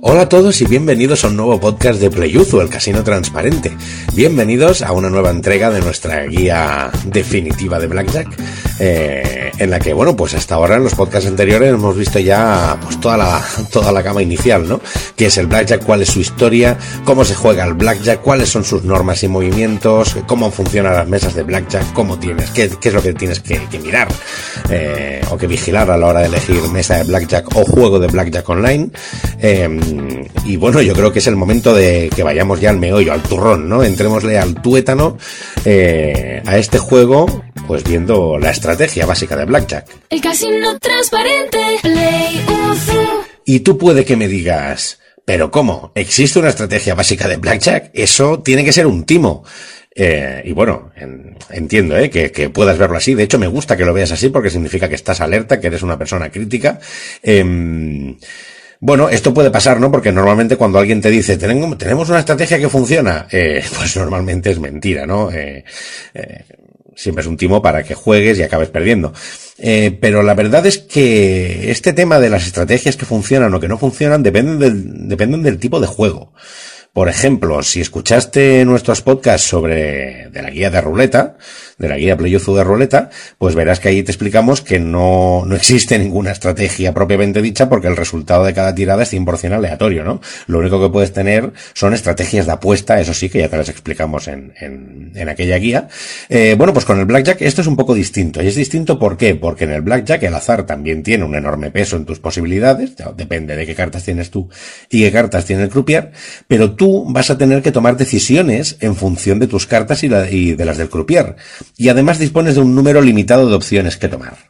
Hola a todos y bienvenidos a un nuevo podcast de Playuzu, el casino transparente. Bienvenidos a una nueva entrega de nuestra guía definitiva de Blackjack, eh, en la que, bueno, pues hasta ahora en los podcasts anteriores hemos visto ya pues toda la, toda la gama inicial, ¿no? ¿Qué es el Blackjack? ¿Cuál es su historia? ¿Cómo se juega el Blackjack? ¿Cuáles son sus normas y movimientos? ¿Cómo funcionan las mesas de Blackjack? ¿Cómo tienes? ¿Qué, qué es lo que tienes que, mirar? Eh, o que vigilar a la hora de elegir mesa de Blackjack o juego de Blackjack online. Eh, y bueno, yo creo que es el momento de que vayamos ya al meollo, al turrón, ¿no? Entrémosle al tuétano eh, a este juego, pues viendo la estrategia básica de Blackjack. El casino transparente, Play Y tú puede que me digas, pero ¿cómo? ¿Existe una estrategia básica de Blackjack? Eso tiene que ser un timo. Eh, y bueno, en, entiendo ¿eh? que, que, puedas verlo así. De hecho, me gusta que lo veas así porque significa que estás alerta, que eres una persona crítica. Eh, bueno, esto puede pasar, ¿no? Porque normalmente cuando alguien te dice, tenemos una estrategia que funciona, eh, pues normalmente es mentira, ¿no? Eh, eh, siempre es un timo para que juegues y acabes perdiendo. Eh, pero la verdad es que este tema de las estrategias que funcionan o que no funcionan dependen dependen del tipo de juego. Por ejemplo, si escuchaste nuestros podcasts sobre de la guía de ruleta, de la guía Playozu de ruleta, pues verás que ahí te explicamos que no, no existe ninguna estrategia propiamente dicha porque el resultado de cada tirada es 100% aleatorio, ¿no? Lo único que puedes tener son estrategias de apuesta, eso sí que ya te las explicamos en, en, en aquella guía. Eh, bueno, pues con el Blackjack esto es un poco distinto. Y es distinto ¿por qué? Porque en el Blackjack el azar también tiene un enorme peso en tus posibilidades, depende de qué cartas tienes tú y qué cartas tiene el croupier, pero tú vas a tener que tomar decisiones en función de tus cartas y, y de las del croupier. Y además dispones de un número limitado de opciones que tomar.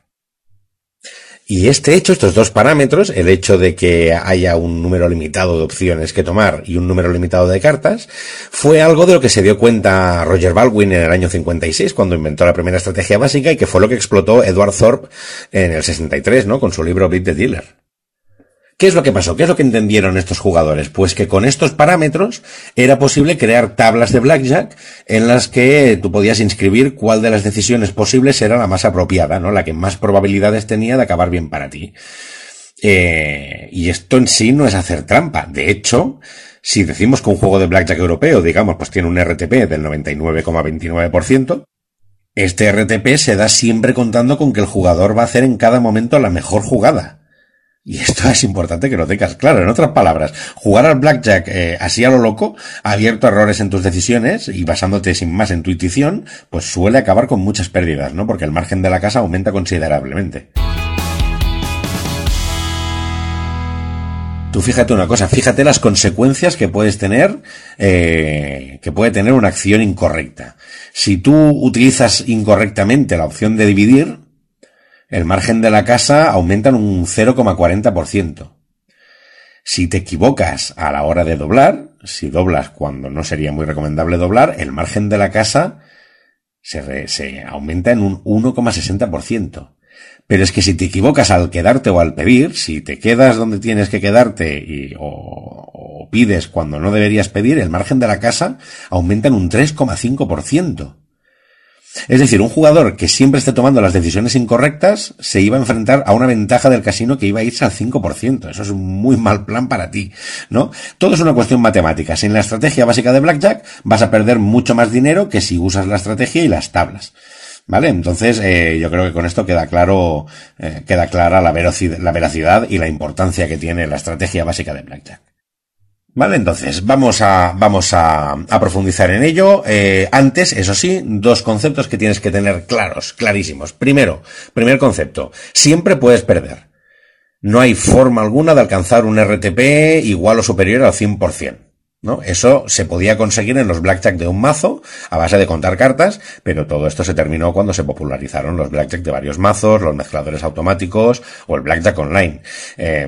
Y este hecho, estos dos parámetros, el hecho de que haya un número limitado de opciones que tomar y un número limitado de cartas, fue algo de lo que se dio cuenta Roger Baldwin en el año 56, cuando inventó la primera estrategia básica y que fue lo que explotó Edward Thorpe en el 63, ¿no? Con su libro Beat the Dealer. ¿Qué es lo que pasó? ¿Qué es lo que entendieron estos jugadores? Pues que con estos parámetros era posible crear tablas de blackjack en las que tú podías inscribir cuál de las decisiones posibles era la más apropiada, ¿no? La que más probabilidades tenía de acabar bien para ti. Eh, y esto en sí no es hacer trampa. De hecho, si decimos que un juego de blackjack europeo, digamos, pues tiene un RTP del 99,29%, este RTP se da siempre contando con que el jugador va a hacer en cada momento la mejor jugada. Y esto es importante que lo tengas claro. En otras palabras, jugar al blackjack eh, así a lo loco, abierto a errores en tus decisiones y basándote sin más en tu intuición, pues suele acabar con muchas pérdidas, ¿no? Porque el margen de la casa aumenta considerablemente. Tú fíjate una cosa, fíjate las consecuencias que puedes tener, eh, que puede tener una acción incorrecta. Si tú utilizas incorrectamente la opción de dividir, el margen de la casa aumenta en un 0,40%. Si te equivocas a la hora de doblar, si doblas cuando no sería muy recomendable doblar, el margen de la casa se, aumenta en un 1,60%. Pero es que si te equivocas al quedarte o al pedir, si te quedas donde tienes que quedarte y, o, o pides cuando no deberías pedir, el margen de la casa aumenta en un 3,5%. Es decir, un jugador que siempre esté tomando las decisiones incorrectas se iba a enfrentar a una ventaja del casino que iba a irse al 5%. Eso es un muy mal plan para ti, ¿no? Todo es una cuestión matemática. Sin la estrategia básica de Blackjack vas a perder mucho más dinero que si usas la estrategia y las tablas. ¿Vale? Entonces, eh, yo creo que con esto queda claro, eh, queda clara la la veracidad y la importancia que tiene la estrategia básica de Blackjack. Vale, entonces vamos a, vamos a, a profundizar en ello. Eh, antes, eso sí, dos conceptos que tienes que tener claros, clarísimos. Primero, primer concepto, siempre puedes perder. No hay forma alguna de alcanzar un RTP igual o superior al 100%. ¿No? Eso se podía conseguir en los blackjack de un mazo a base de contar cartas, pero todo esto se terminó cuando se popularizaron los blackjack de varios mazos, los mezcladores automáticos o el blackjack online. Eh,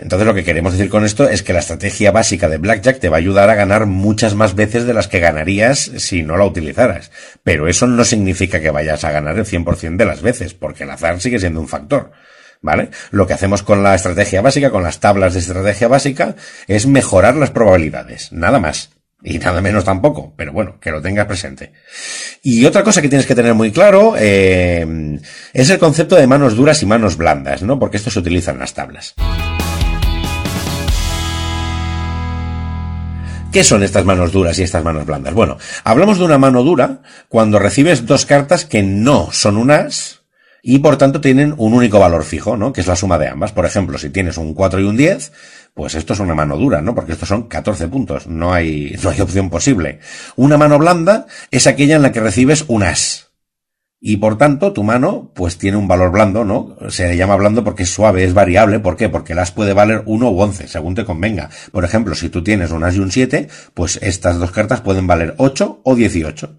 entonces lo que queremos decir con esto es que la estrategia básica de blackjack te va a ayudar a ganar muchas más veces de las que ganarías si no la utilizaras. Pero eso no significa que vayas a ganar el 100% de las veces, porque el azar sigue siendo un factor. ¿Vale? Lo que hacemos con la estrategia básica, con las tablas de estrategia básica, es mejorar las probabilidades, nada más. Y nada menos tampoco, pero bueno, que lo tengas presente. Y otra cosa que tienes que tener muy claro eh, es el concepto de manos duras y manos blandas, ¿no? Porque esto se utiliza en las tablas. ¿Qué son estas manos duras y estas manos blandas? Bueno, hablamos de una mano dura cuando recibes dos cartas que no son unas y por tanto tienen un único valor fijo, ¿no? Que es la suma de ambas. Por ejemplo, si tienes un 4 y un 10, pues esto es una mano dura, ¿no? Porque estos son 14 puntos, no hay, no hay opción posible. Una mano blanda es aquella en la que recibes un as. Y por tanto, tu mano, pues tiene un valor blando, ¿no? Se le llama blando porque es suave, es variable. ¿Por qué? Porque el as puede valer 1 u 11, según te convenga. Por ejemplo, si tú tienes un as y un 7, pues estas dos cartas pueden valer 8 o 18.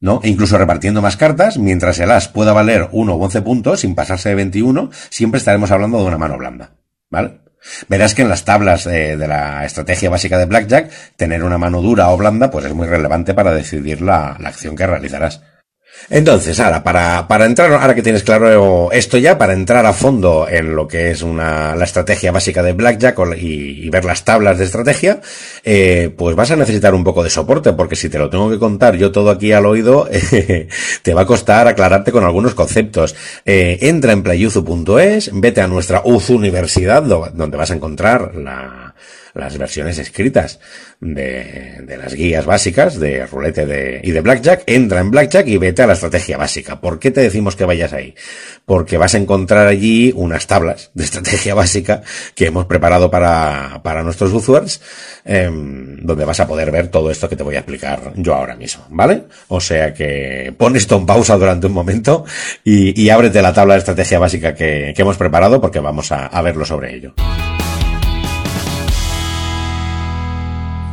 ¿No? E incluso repartiendo más cartas, mientras el as pueda valer 1 o 11 puntos, sin pasarse de 21, siempre estaremos hablando de una mano blanda, ¿vale? Verás que en las tablas de, la estrategia básica de Blackjack, tener una mano dura o blanda, pues es muy relevante para decidir la acción que realizarás. Entonces, ahora, para, para entrar, ahora que tienes claro esto ya, para entrar a fondo en lo que es una, la estrategia básica de Blackjack y, y ver las tablas de estrategia, eh, pues vas a necesitar un poco de soporte, porque si te lo tengo que contar yo todo aquí al oído, eh, te va a costar aclararte con algunos conceptos. Eh, entra en playuzu.es, vete a nuestra UZU Universidad, donde vas a encontrar la, las versiones escritas de, de las guías básicas de rulete de, y de blackjack, entra en blackjack y vete a la estrategia básica. ¿Por qué te decimos que vayas ahí? Porque vas a encontrar allí unas tablas de estrategia básica que hemos preparado para, para nuestros usuarios, em, donde vas a poder ver todo esto que te voy a explicar yo ahora mismo, ¿vale? O sea que pon esto en pausa durante un momento y, y ábrete la tabla de estrategia básica que, que hemos preparado porque vamos a, a verlo sobre ello.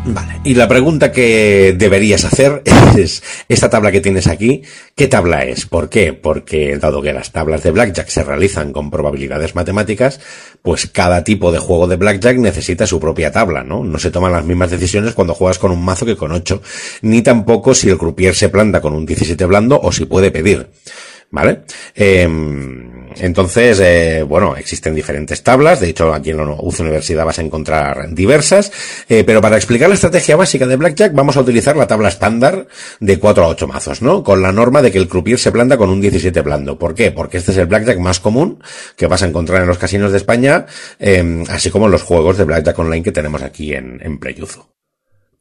Vale. Y la pregunta que deberías hacer es, esta tabla que tienes aquí, ¿qué tabla es? ¿Por qué? Porque dado que las tablas de Blackjack se realizan con probabilidades matemáticas, pues cada tipo de juego de Blackjack necesita su propia tabla, ¿no? No se toman las mismas decisiones cuando juegas con un mazo que con 8, ni tampoco si el croupier se planta con un 17 blando o si puede pedir. ¿Vale? Eh, entonces, eh, bueno, existen diferentes tablas, de hecho aquí en la UZ Universidad vas a encontrar diversas, eh, pero para explicar la estrategia básica de Blackjack vamos a utilizar la tabla estándar de 4 a 8 mazos, ¿no? Con la norma de que el croupier se planta con un 17 blando. ¿Por qué? Porque este es el Blackjack más común que vas a encontrar en los casinos de España, eh, así como en los juegos de Blackjack Online que tenemos aquí en, en Playuzu.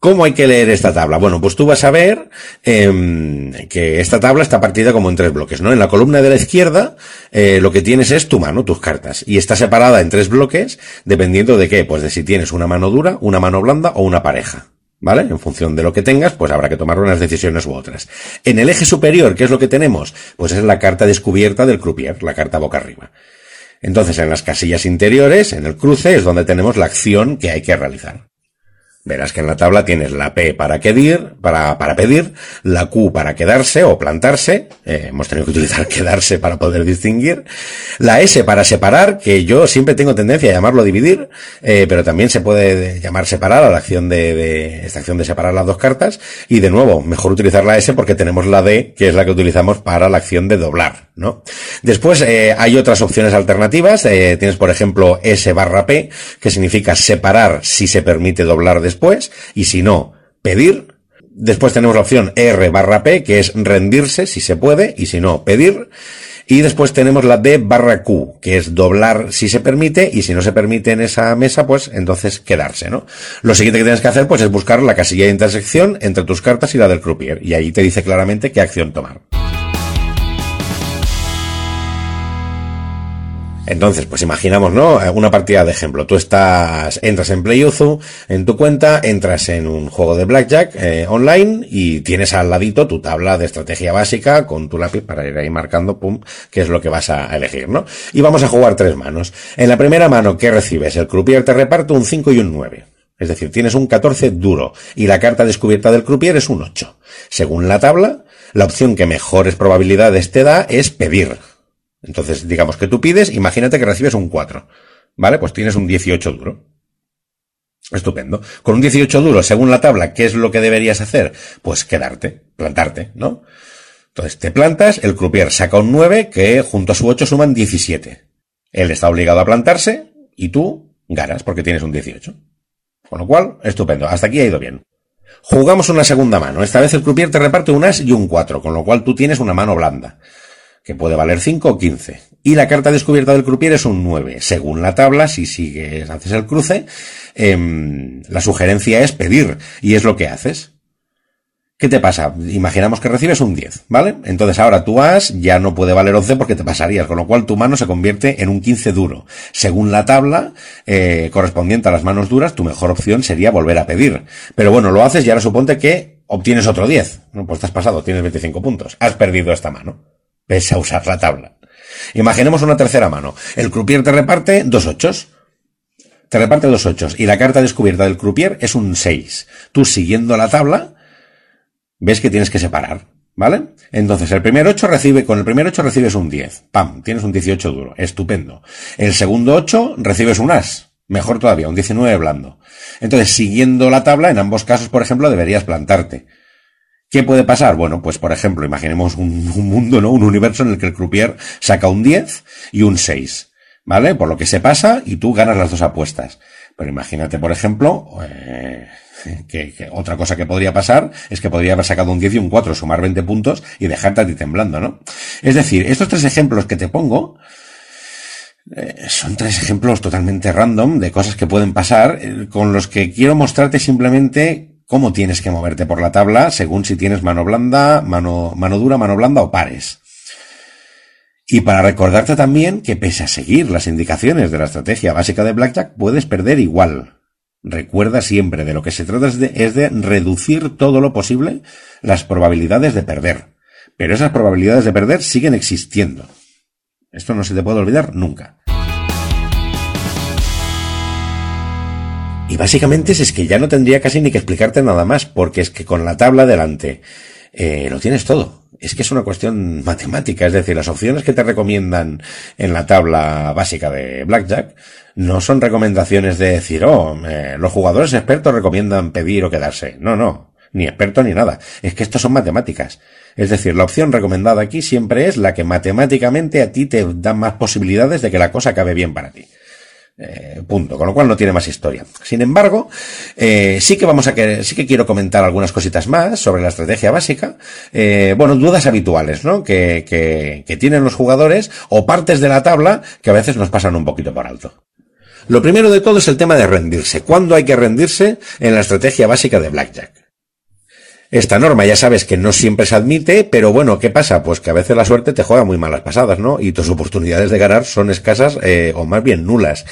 ¿Cómo hay que leer esta tabla? Bueno, pues tú vas a ver eh, que esta tabla está partida como en tres bloques, ¿no? En la columna de la izquierda eh, lo que tienes es tu mano, tus cartas, y está separada en tres bloques dependiendo de qué, pues de si tienes una mano dura, una mano blanda o una pareja. ¿Vale? En función de lo que tengas, pues habrá que tomar unas decisiones u otras. En el eje superior, ¿qué es lo que tenemos? Pues es la carta descubierta del croupier, la carta boca arriba. Entonces, en las casillas interiores, en el cruce, es donde tenemos la acción que hay que realizar. Verás que en la tabla tienes la P para pedir, para, para pedir, la Q para quedarse o plantarse, eh, hemos tenido que utilizar quedarse para poder distinguir, la S para separar, que yo siempre tengo tendencia a llamarlo dividir, eh, pero también se puede llamar separar a la acción de, de, esta acción de separar las dos cartas, y de nuevo, mejor utilizar la S porque tenemos la D, que es la que utilizamos para la acción de doblar, ¿no? Después eh, hay otras opciones alternativas, eh, tienes por ejemplo S barra P, que significa separar si se permite doblar de después, y si no, pedir. Después tenemos la opción R barra P, que es rendirse si se puede, y si no, pedir. Y después tenemos la D barra Q, que es doblar si se permite, y si no se permite en esa mesa, pues entonces quedarse, ¿no? Lo siguiente que tienes que hacer, pues es buscar la casilla de intersección entre tus cartas y la del croupier, y ahí te dice claramente qué acción tomar. Entonces, pues imaginamos, ¿no? Una partida de ejemplo. Tú estás, entras en PlayUzu, en tu cuenta, entras en un juego de Blackjack eh, online y tienes al ladito tu tabla de estrategia básica con tu lápiz para ir ahí marcando, pum, qué es lo que vas a elegir, ¿no? Y vamos a jugar tres manos. En la primera mano, ¿qué recibes? El croupier te reparte un 5 y un 9. Es decir, tienes un 14 duro y la carta descubierta del croupier es un 8. Según la tabla, la opción que mejores probabilidades te da es pedir entonces, digamos que tú pides, imagínate que recibes un 4. ¿Vale? Pues tienes un 18 duro. Estupendo. Con un 18 duro, según la tabla, ¿qué es lo que deberías hacer? Pues quedarte, plantarte, ¿no? Entonces te plantas, el croupier saca un 9 que junto a su 8 suman 17. Él está obligado a plantarse y tú ganas porque tienes un 18. Con lo cual, estupendo. Hasta aquí ha ido bien. Jugamos una segunda mano. Esta vez el croupier te reparte un as y un 4, con lo cual tú tienes una mano blanda. Que puede valer 5 o 15. Y la carta descubierta del croupier es un 9. Según la tabla, si sigues, haces el cruce, em, la sugerencia es pedir, y es lo que haces. ¿Qué te pasa? Imaginamos que recibes un 10, ¿vale? Entonces ahora tu as ya no puede valer 11 porque te pasarías, con lo cual tu mano se convierte en un 15 duro. Según la tabla eh, correspondiente a las manos duras, tu mejor opción sería volver a pedir. Pero bueno, lo haces y ahora suponte que obtienes otro 10. No, pues te has pasado, tienes 25 puntos. Has perdido esta mano. Pese a usar la tabla. Imaginemos una tercera mano. El croupier te reparte dos ochos. Te reparte dos ochos. Y la carta descubierta del croupier es un 6. Tú siguiendo la tabla, ves que tienes que separar, ¿vale? Entonces, el primer 8 recibe, con el primer 8 recibes un 10. Pam, tienes un 18 duro. Estupendo. El segundo 8 recibes un as. Mejor todavía, un 19 blando. Entonces, siguiendo la tabla, en ambos casos, por ejemplo, deberías plantarte. ¿Qué puede pasar? Bueno, pues por ejemplo, imaginemos un, un, mundo, ¿no? Un universo en el que el croupier saca un 10 y un 6. ¿Vale? Por lo que se pasa y tú ganas las dos apuestas. Pero imagínate, por ejemplo, eh, que, que, otra cosa que podría pasar es que podría haber sacado un 10 y un 4, sumar 20 puntos y dejarte a ti temblando, ¿no? Es decir, estos tres ejemplos que te pongo, eh, son tres ejemplos totalmente random de cosas que pueden pasar, eh, con los que quiero mostrarte simplemente cómo tienes que moverte por la tabla según si tienes mano blanda, mano, mano dura, mano blanda o pares. Y para recordarte también que pese a seguir las indicaciones de la estrategia básica de Blackjack, puedes perder igual. Recuerda siempre, de lo que se trata es de, es de reducir todo lo posible las probabilidades de perder. Pero esas probabilidades de perder siguen existiendo. Esto no se te puede olvidar nunca. Y básicamente es que ya no tendría casi ni que explicarte nada más, porque es que con la tabla delante eh, lo tienes todo. Es que es una cuestión matemática, es decir, las opciones que te recomiendan en la tabla básica de Blackjack no son recomendaciones de decir, oh, eh, los jugadores expertos recomiendan pedir o quedarse. No, no, ni experto ni nada. Es que esto son matemáticas. Es decir, la opción recomendada aquí siempre es la que matemáticamente a ti te da más posibilidades de que la cosa acabe bien para ti. Eh, punto, con lo cual no tiene más historia. Sin embargo, eh, sí que vamos a que, sí que quiero comentar algunas cositas más sobre la estrategia básica. Eh, bueno, dudas habituales, ¿no? Que, que, que tienen los jugadores o partes de la tabla que a veces nos pasan un poquito por alto. Lo primero de todo es el tema de rendirse. ¿Cuándo hay que rendirse en la estrategia básica de Blackjack? Esta norma ya sabes que no siempre se admite, pero bueno, ¿qué pasa? Pues que a veces la suerte te juega muy malas pasadas, ¿no? Y tus oportunidades de ganar son escasas eh, o más bien nulas.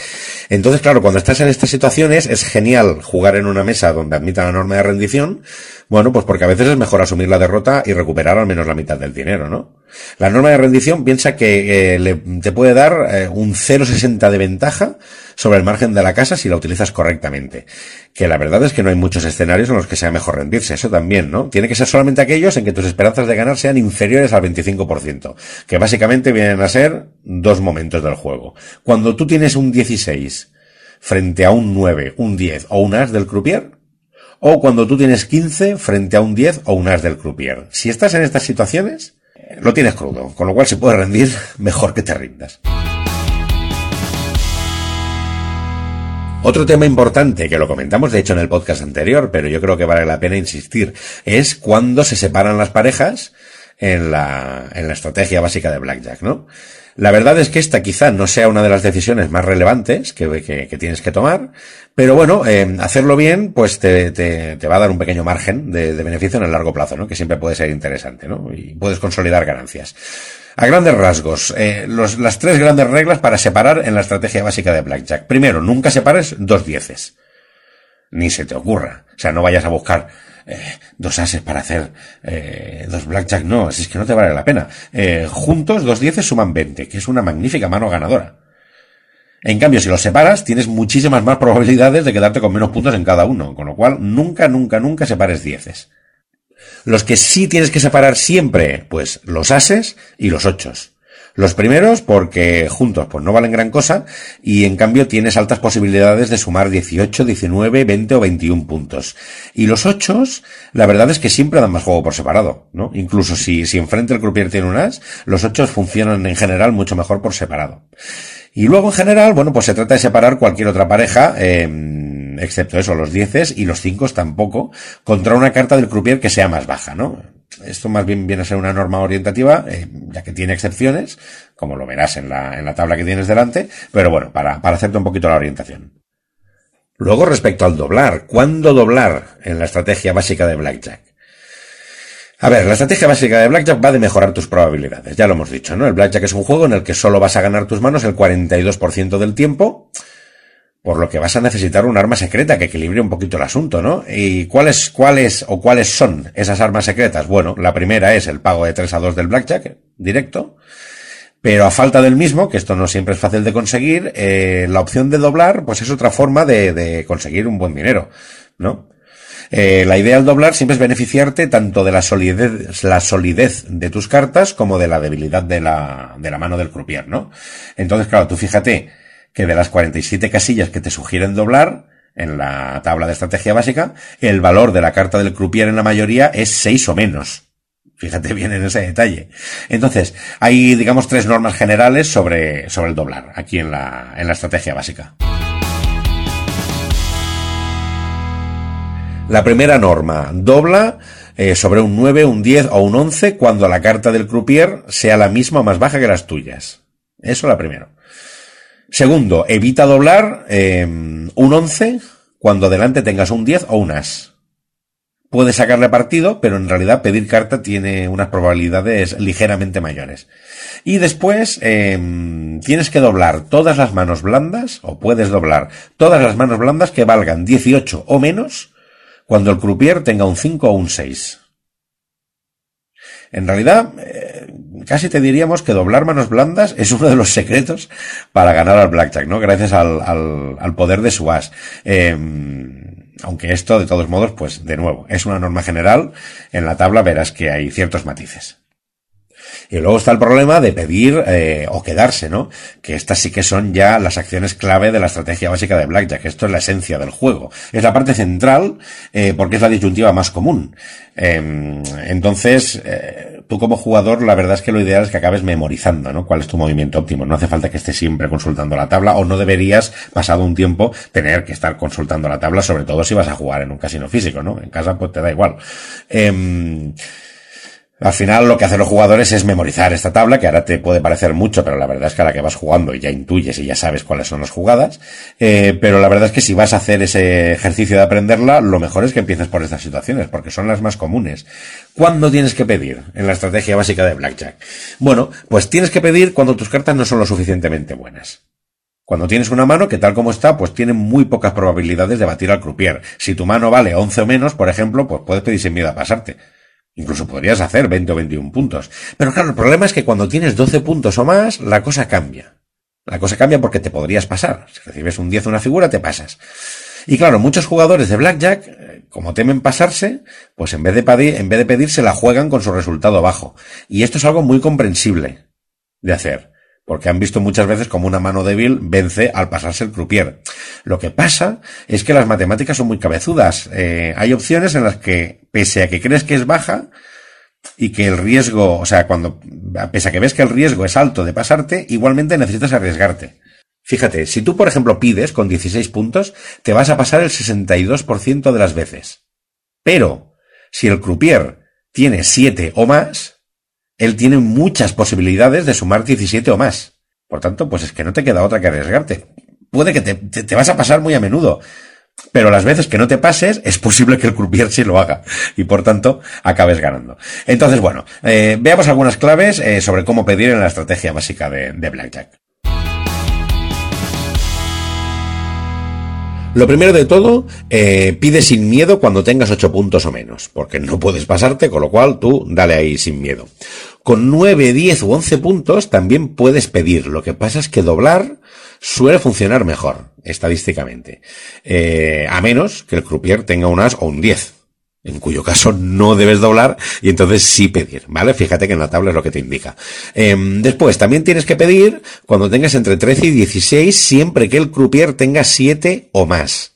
Entonces, claro, cuando estás en estas situaciones es genial jugar en una mesa donde admita la norma de rendición, bueno, pues porque a veces es mejor asumir la derrota y recuperar al menos la mitad del dinero, ¿no? La norma de rendición piensa que eh, le, te puede dar eh, un 0,60 de ventaja sobre el margen de la casa si la utilizas correctamente. Que la verdad es que no hay muchos escenarios en los que sea mejor rendirse, eso también, ¿no? Tiene que ser solamente aquellos en que tus esperanzas de ganar sean inferiores al 25%, que básicamente vienen a ser dos momentos del juego. Cuando tú tienes un 16 frente a un 9, un 10 o un as del croupier, o cuando tú tienes 15 frente a un 10 o un as del croupier. Si estás en estas situaciones, lo tienes crudo, con lo cual se puede rendir mejor que te rindas. Otro tema importante, que lo comentamos de hecho en el podcast anterior, pero yo creo que vale la pena insistir, es cuando se separan las parejas en la, en la estrategia básica de Blackjack, ¿no? La verdad es que esta quizá no sea una de las decisiones más relevantes que, que, que tienes que tomar, pero bueno, eh, hacerlo bien, pues te, te, te, va a dar un pequeño margen de, de, beneficio en el largo plazo, ¿no? Que siempre puede ser interesante, ¿no? Y puedes consolidar ganancias. A grandes rasgos, eh, los, las tres grandes reglas para separar en la estrategia básica de Blackjack. Primero, nunca separes dos dieces. Ni se te ocurra. O sea, no vayas a buscar eh, dos ases para hacer eh, dos blackjack, no, es que no te vale la pena. Eh, juntos, dos dieces suman 20, que es una magnífica mano ganadora. En cambio, si los separas, tienes muchísimas más probabilidades de quedarte con menos puntos en cada uno, con lo cual nunca, nunca, nunca separes dieces. Los que sí tienes que separar siempre, pues los ases y los ochos. Los primeros porque juntos pues no valen gran cosa y en cambio tienes altas posibilidades de sumar 18, 19, 20 o 21 puntos. Y los ochos, la verdad es que siempre dan más juego por separado, ¿no? Incluso si, si enfrente el croupier tiene un as, los ochos funcionan en general mucho mejor por separado. Y luego en general, bueno, pues se trata de separar cualquier otra pareja, eh, excepto eso, los dieces y los cinco tampoco, contra una carta del croupier que sea más baja, ¿no? esto más bien viene a ser una norma orientativa, eh, ya que tiene excepciones, como lo verás en la, en la tabla que tienes delante, pero bueno, para, para hacerte un poquito la orientación. Luego, respecto al doblar, ¿cuándo doblar en la estrategia básica de Blackjack? A ver, la estrategia básica de Blackjack va de mejorar tus probabilidades, ya lo hemos dicho, ¿no? El Blackjack es un juego en el que solo vas a ganar tus manos el 42% del tiempo, por lo que vas a necesitar un arma secreta que equilibre un poquito el asunto, ¿no? ¿Y cuáles, cuáles o cuáles son esas armas secretas? Bueno, la primera es el pago de 3 a 2 del blackjack, directo. Pero a falta del mismo, que esto no siempre es fácil de conseguir, eh, la opción de doblar, pues es otra forma de, de conseguir un buen dinero, ¿no? Eh, la idea al doblar siempre es beneficiarte tanto de la solidez, la solidez de tus cartas como de la debilidad de la, de la mano del croupier, ¿no? Entonces, claro, tú fíjate, que de las 47 casillas que te sugieren doblar, en la tabla de estrategia básica, el valor de la carta del croupier en la mayoría es 6 o menos. Fíjate bien en ese detalle. Entonces, hay, digamos, tres normas generales sobre, sobre el doblar, aquí en la, en la estrategia básica. La primera norma, dobla eh, sobre un 9, un 10 o un 11 cuando la carta del croupier sea la misma o más baja que las tuyas. Eso la primera. Segundo, evita doblar eh, un 11 cuando delante tengas un 10 o un as. Puedes sacarle partido, pero en realidad pedir carta tiene unas probabilidades ligeramente mayores. Y después eh, tienes que doblar todas las manos blandas, o puedes doblar todas las manos blandas que valgan 18 o menos cuando el croupier tenga un 5 o un 6. En realidad, eh, casi te diríamos que doblar manos blandas es uno de los secretos para ganar al blackjack, ¿no? Gracias al, al, al poder de su as. Eh, aunque esto, de todos modos, pues de nuevo, es una norma general. En la tabla verás que hay ciertos matices. Y luego está el problema de pedir eh, o quedarse, ¿no? Que estas sí que son ya las acciones clave de la estrategia básica de Blackjack. Esto es la esencia del juego. Es la parte central eh, porque es la disyuntiva más común. Eh, entonces, tú como jugador, la verdad es que lo ideal es que acabes memorizando, ¿no? Cuál es tu movimiento óptimo. No hace falta que estés siempre consultando la tabla o no deberías, pasado un tiempo, tener que estar consultando la tabla, sobre todo si vas a jugar en un casino físico, ¿no? En casa pues te da igual. Al final lo que hacen los jugadores es memorizar esta tabla, que ahora te puede parecer mucho, pero la verdad es que a la que vas jugando ya intuyes y ya sabes cuáles son las jugadas. Eh, pero la verdad es que si vas a hacer ese ejercicio de aprenderla, lo mejor es que empieces por estas situaciones, porque son las más comunes. ¿Cuándo tienes que pedir en la estrategia básica de Blackjack? Bueno, pues tienes que pedir cuando tus cartas no son lo suficientemente buenas. Cuando tienes una mano que tal como está, pues tiene muy pocas probabilidades de batir al croupier. Si tu mano vale 11 o menos, por ejemplo, pues puedes pedir sin miedo a pasarte. Incluso podrías hacer 20 o 21 puntos. Pero claro, el problema es que cuando tienes 12 puntos o más, la cosa cambia. La cosa cambia porque te podrías pasar. Si recibes un 10 una figura, te pasas. Y claro, muchos jugadores de Blackjack, eh, como temen pasarse, pues en vez de pedir, en vez de pedir, se la juegan con su resultado bajo. Y esto es algo muy comprensible de hacer porque han visto muchas veces como una mano débil vence al pasarse el croupier. Lo que pasa es que las matemáticas son muy cabezudas. Eh, hay opciones en las que, pese a que crees que es baja, y que el riesgo, o sea, cuando, pese a que ves que el riesgo es alto de pasarte, igualmente necesitas arriesgarte. Fíjate, si tú, por ejemplo, pides con 16 puntos, te vas a pasar el 62% de las veces. Pero, si el croupier tiene 7 o más, él tiene muchas posibilidades de sumar 17 o más. Por tanto, pues es que no te queda otra que arriesgarte. Puede que te, te, vas a pasar muy a menudo, pero las veces que no te pases, es posible que el croupier sí lo haga y por tanto acabes ganando. Entonces, bueno, eh, veamos algunas claves eh, sobre cómo pedir en la estrategia básica de, de Blackjack. Lo primero de todo, eh, pide sin miedo cuando tengas 8 puntos o menos, porque no puedes pasarte, con lo cual tú dale ahí sin miedo. Con 9, 10 u 11 puntos también puedes pedir, lo que pasa es que doblar suele funcionar mejor, estadísticamente. Eh, a menos que el croupier tenga un as o un 10 en cuyo caso no debes doblar y entonces sí pedir, ¿vale? Fíjate que en la tabla es lo que te indica. Eh, después, también tienes que pedir cuando tengas entre 13 y 16 siempre que el croupier tenga 7 o más.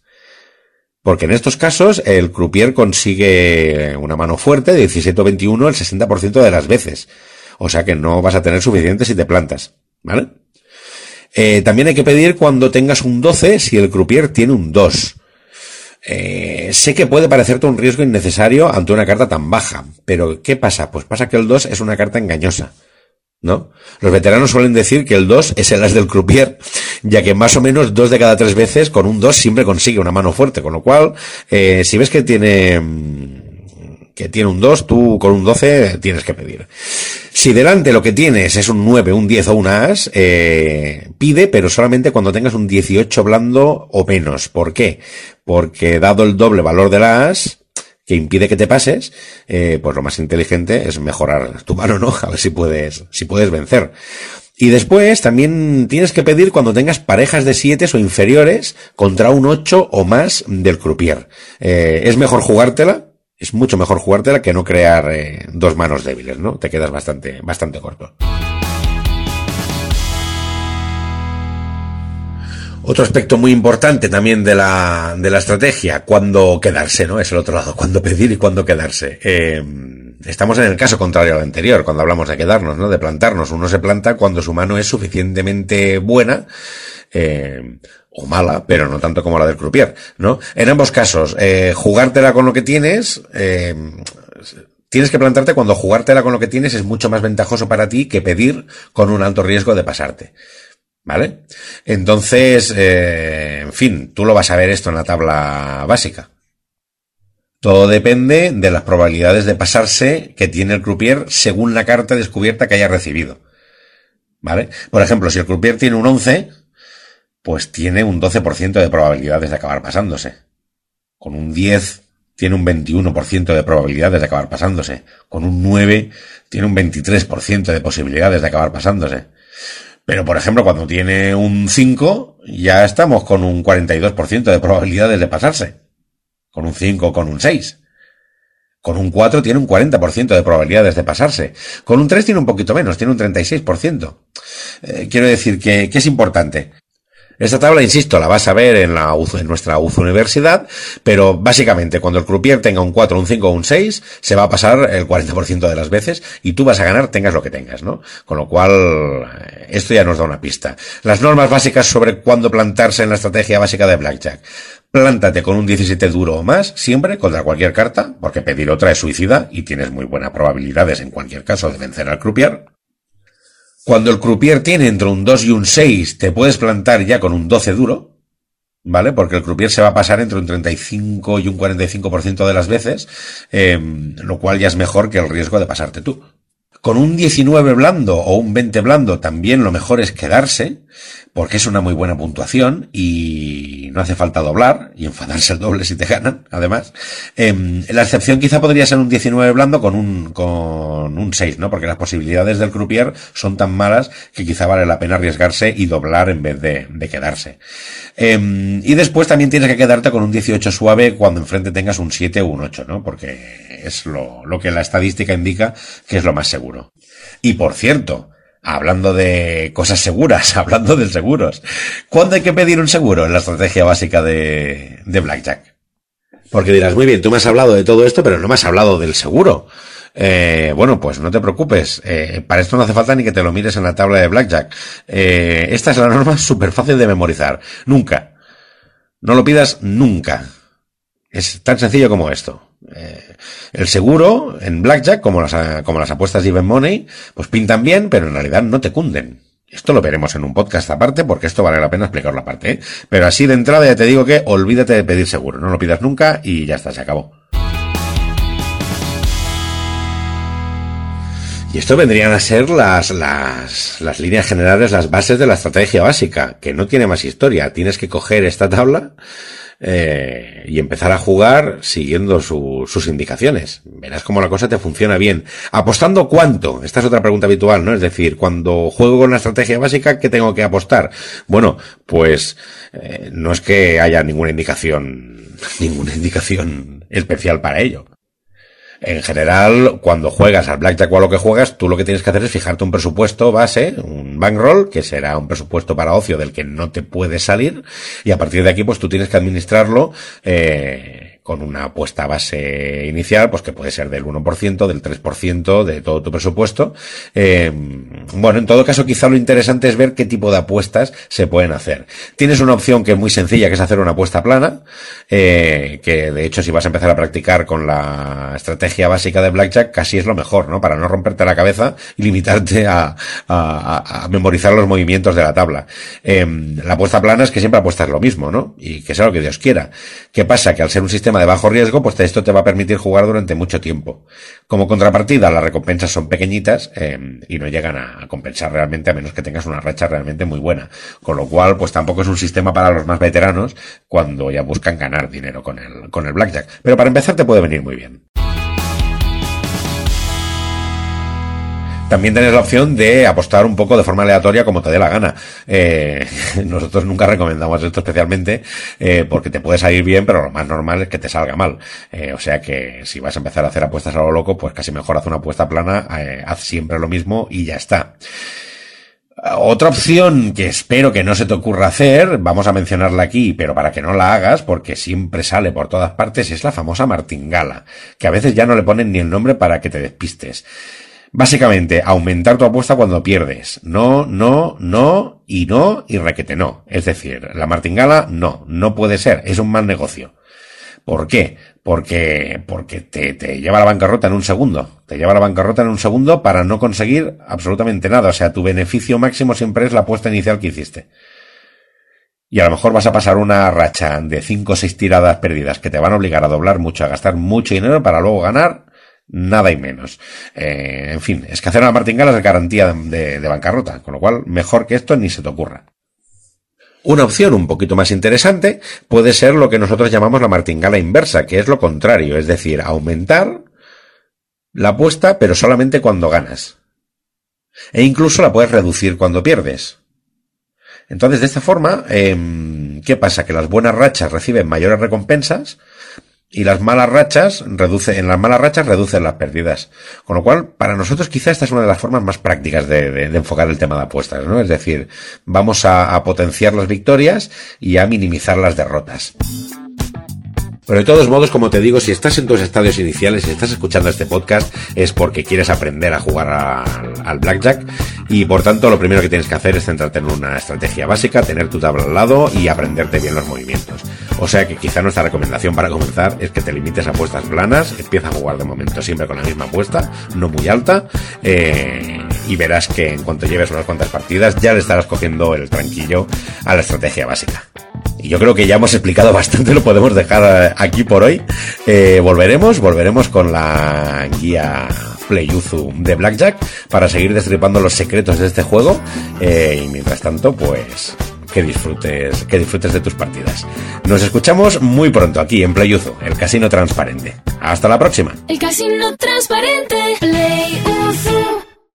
Porque en estos casos el croupier consigue una mano fuerte de 17 o 21 el 60% de las veces. O sea que no vas a tener suficiente si te plantas, ¿vale? Eh, también hay que pedir cuando tengas un 12 si el croupier tiene un 2. Eh, sé que puede parecerte un riesgo innecesario ante una carta tan baja, pero ¿qué pasa? Pues pasa que el 2 es una carta engañosa. ¿No? Los veteranos suelen decir que el 2 es el as del croupier, ya que más o menos dos de cada tres veces con un 2 siempre consigue una mano fuerte, con lo cual, eh, si ves que tiene, que tiene un 2, tú con un 12 tienes que pedir. Si delante lo que tienes es un 9, un 10 o un as, eh, pide, pero solamente cuando tengas un 18 blando o menos. ¿Por qué? Porque dado el doble valor del as, que impide que te pases, eh, pues lo más inteligente es mejorar tu mano, ¿no? A ver si puedes, si puedes vencer. Y después también tienes que pedir cuando tengas parejas de 7 o inferiores contra un 8 o más del croupier. Eh, es mejor jugártela, es mucho mejor jugártela que no crear eh, dos manos débiles, ¿no? Te quedas bastante, bastante corto. Otro aspecto muy importante también de la, de la estrategia, cuando quedarse, ¿no? Es el otro lado, cuando pedir y cuándo quedarse. Eh, estamos en el caso contrario al anterior, cuando hablamos de quedarnos, ¿no? De plantarnos. Uno se planta cuando su mano es suficientemente buena, eh, o mala, pero no tanto como la del croupier, ¿no? En ambos casos, eh, jugártela con lo que tienes, eh, tienes que plantarte cuando jugártela con lo que tienes es mucho más ventajoso para ti que pedir con un alto riesgo de pasarte. ¿Vale? Entonces, eh, en fin, tú lo vas a ver esto en la tabla básica. Todo depende de las probabilidades de pasarse que tiene el croupier según la carta descubierta que haya recibido. ¿Vale? Por ejemplo, si el croupier tiene un 11, pues tiene un 12% de probabilidades de acabar pasándose. Con un 10 tiene un 21% de probabilidades de acabar pasándose. Con un 9 tiene un 23% de posibilidades de acabar pasándose. Pero, por ejemplo, cuando tiene un 5, ya estamos con un 42% de probabilidades de pasarse. Con un 5 con un 6. Con un 4 tiene un 40% de probabilidades de pasarse. Con un 3 tiene un poquito menos, tiene un 36%. Eh, quiero decir que, que es importante. Esta tabla, insisto, la vas a ver en, la, en nuestra UZ Universidad, pero básicamente cuando el croupier tenga un 4, un 5 o un 6, se va a pasar el 40% de las veces y tú vas a ganar tengas lo que tengas, ¿no? Con lo cual, esto ya nos da una pista. Las normas básicas sobre cuándo plantarse en la estrategia básica de Blackjack. Plántate con un 17 duro o más, siempre, contra cualquier carta, porque pedir otra es suicida y tienes muy buenas probabilidades en cualquier caso de vencer al croupier. Cuando el croupier tiene entre un 2 y un 6, te puedes plantar ya con un 12 duro, ¿vale? Porque el croupier se va a pasar entre un 35 y un 45% de las veces, eh, lo cual ya es mejor que el riesgo de pasarte tú. Con un 19 blando o un 20 blando también lo mejor es quedarse, porque es una muy buena puntuación y no hace falta doblar y enfadarse el doble si te ganan, además. Eh, la excepción quizá podría ser un 19 blando con un, con un 6, ¿no? Porque las posibilidades del croupier son tan malas que quizá vale la pena arriesgarse y doblar en vez de, de quedarse. Eh, y después también tienes que quedarte con un 18 suave cuando enfrente tengas un 7 o un 8, ¿no? Porque es lo, lo que la estadística indica que es lo más seguro. Y por cierto, Hablando de cosas seguras, hablando de seguros. ¿Cuándo hay que pedir un seguro en la estrategia básica de, de Blackjack? Porque dirás, muy bien, tú me has hablado de todo esto, pero no me has hablado del seguro. Eh, bueno, pues no te preocupes. Eh, para esto no hace falta ni que te lo mires en la tabla de Blackjack. Eh, esta es la norma súper fácil de memorizar. Nunca. No lo pidas nunca. Es tan sencillo como esto. Eh, el seguro en Blackjack, como las, como las apuestas de Even Money, pues pintan bien, pero en realidad no te cunden. Esto lo veremos en un podcast aparte, porque esto vale la pena explicarlo aparte. ¿eh? Pero así de entrada ya te digo que olvídate de pedir seguro. No lo pidas nunca y ya está, se acabó. Y esto vendrían a ser las, las, las líneas generales, las bases de la estrategia básica, que no tiene más historia. Tienes que coger esta tabla, eh, y empezar a jugar siguiendo su, sus indicaciones. Verás cómo la cosa te funciona bien. ¿Apostando cuánto? Esta es otra pregunta habitual, ¿no? Es decir, cuando juego con la estrategia básica, ¿qué tengo que apostar? Bueno, pues eh, no es que haya ninguna indicación, ninguna indicación especial para ello. En general, cuando juegas al blackjack o a lo que juegas, tú lo que tienes que hacer es fijarte un presupuesto base, un bankroll, que será un presupuesto para ocio del que no te puedes salir, y a partir de aquí, pues tú tienes que administrarlo, eh, con una apuesta base inicial, pues que puede ser del 1%, del 3%, de todo tu presupuesto. Eh, bueno, en todo caso, quizá lo interesante es ver qué tipo de apuestas se pueden hacer. Tienes una opción que es muy sencilla, que es hacer una apuesta plana, eh, que de hecho si vas a empezar a practicar con la estrategia básica de Blackjack, casi es lo mejor, ¿no? Para no romperte la cabeza y limitarte a, memorizar los movimientos de la tabla. Eh, la apuesta plana es que siempre apuestas lo mismo, ¿no? Y que sea lo que Dios quiera. ¿Qué pasa? Que al ser un sistema de bajo riesgo, pues esto te va a permitir jugar durante mucho tiempo. Como contrapartida, las recompensas son pequeñitas eh, y no llegan a compensar realmente a menos que tengas una racha realmente muy buena. Con lo cual, pues tampoco es un sistema para los más veteranos cuando ya buscan ganar dinero con el, con el blackjack. Pero para empezar te puede venir muy bien. También tienes la opción de apostar un poco de forma aleatoria como te dé la gana. Eh, nosotros nunca recomendamos esto especialmente eh, porque te puede salir bien, pero lo más normal es que te salga mal. Eh, o sea que si vas a empezar a hacer apuestas a lo loco, pues casi mejor haz una apuesta plana, haz siempre lo mismo y ya está. Otra opción que espero que no se te ocurra hacer, vamos a mencionarla aquí, pero para que no la hagas, porque siempre sale por todas partes, es la famosa martingala, que a veces ya no le ponen ni el nombre para que te despistes. Básicamente, aumentar tu apuesta cuando pierdes. No, no, no, y no, y requete no. Es decir, la martingala, no, no puede ser, es un mal negocio. ¿Por qué? Porque, porque te, te lleva a la bancarrota en un segundo. Te lleva a la bancarrota en un segundo para no conseguir absolutamente nada. O sea, tu beneficio máximo siempre es la apuesta inicial que hiciste. Y a lo mejor vas a pasar una racha de cinco o seis tiradas perdidas que te van a obligar a doblar mucho, a gastar mucho dinero para luego ganar nada y menos. Eh, en fin, es que hacer una martingala es garantía de, bancarrota, con lo cual mejor que esto ni se te ocurra. Una opción un poquito más interesante puede ser lo que nosotros llamamos la martingala inversa, que es lo contrario, es decir, aumentar la apuesta pero solamente cuando ganas. E incluso la puedes reducir cuando pierdes. Entonces, de esta forma, eh, ¿qué pasa? Que las buenas rachas reciben mayores recompensas, y las malas rachas reduce, en las malas rachas reducen las pérdidas. Con lo cual, para nosotros quizá esta es una de las formas más prácticas de, enfocar el tema de apuestas, ¿no? Es decir, vamos a, potenciar las victorias y a minimizar las derrotas. Pero de todos modos, como te digo, si estás en tus estadios iniciales, si estás escuchando este podcast, es porque quieres aprender a jugar al, blackjack y por tanto lo primero que tienes que hacer es centrarte en una estrategia básica, tener tu tabla al lado y aprenderte bien los movimientos. O sea que quizá nuestra recomendación para comenzar es que te limites a apuestas planas, empieza a jugar de momento siempre con la misma apuesta, no muy alta, eh, y verás que en cuanto lleves unas cuantas partidas ya le estarás cogiendo el tranquillo a la estrategia básica. Y yo creo que ya hemos explicado bastante, lo podemos dejar aquí por hoy. Eh, volveremos, volveremos con la guía Playuzu de Blackjack para seguir destripando los secretos de este juego. Eh, y mientras tanto, pues que disfrutes, que disfrutes de tus partidas. Nos escuchamos muy pronto aquí en Playuzu, el casino transparente. Hasta la próxima.